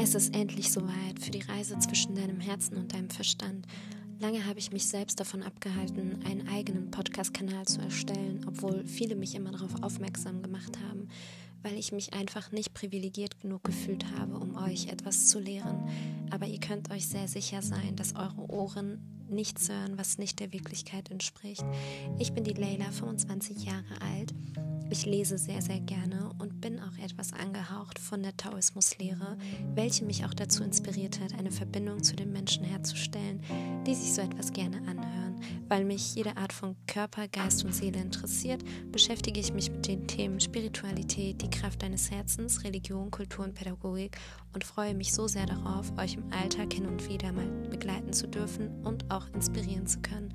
Es ist endlich soweit für die Reise zwischen deinem Herzen und deinem Verstand. Lange habe ich mich selbst davon abgehalten, einen eigenen Podcast-Kanal zu erstellen, obwohl viele mich immer darauf aufmerksam gemacht haben, weil ich mich einfach nicht privilegiert genug gefühlt habe, um euch etwas zu lehren. Aber ihr könnt euch sehr sicher sein, dass eure Ohren nichts hören, was nicht der Wirklichkeit entspricht. Ich bin die Leila, 25 Jahre alt ich lese sehr, sehr gerne und bin auch etwas angehaucht von der Taoismuslehre, welche mich auch dazu inspiriert hat, eine Verbindung zu den Menschen herzustellen, die sich so etwas gerne anhören. Weil mich jede Art von Körper, Geist und Seele interessiert, beschäftige ich mich mit den Themen Spiritualität, die Kraft deines Herzens, Religion, Kultur und Pädagogik und freue mich so sehr darauf, euch im Alltag hin und wieder mal begleiten zu dürfen und auch inspirieren zu können.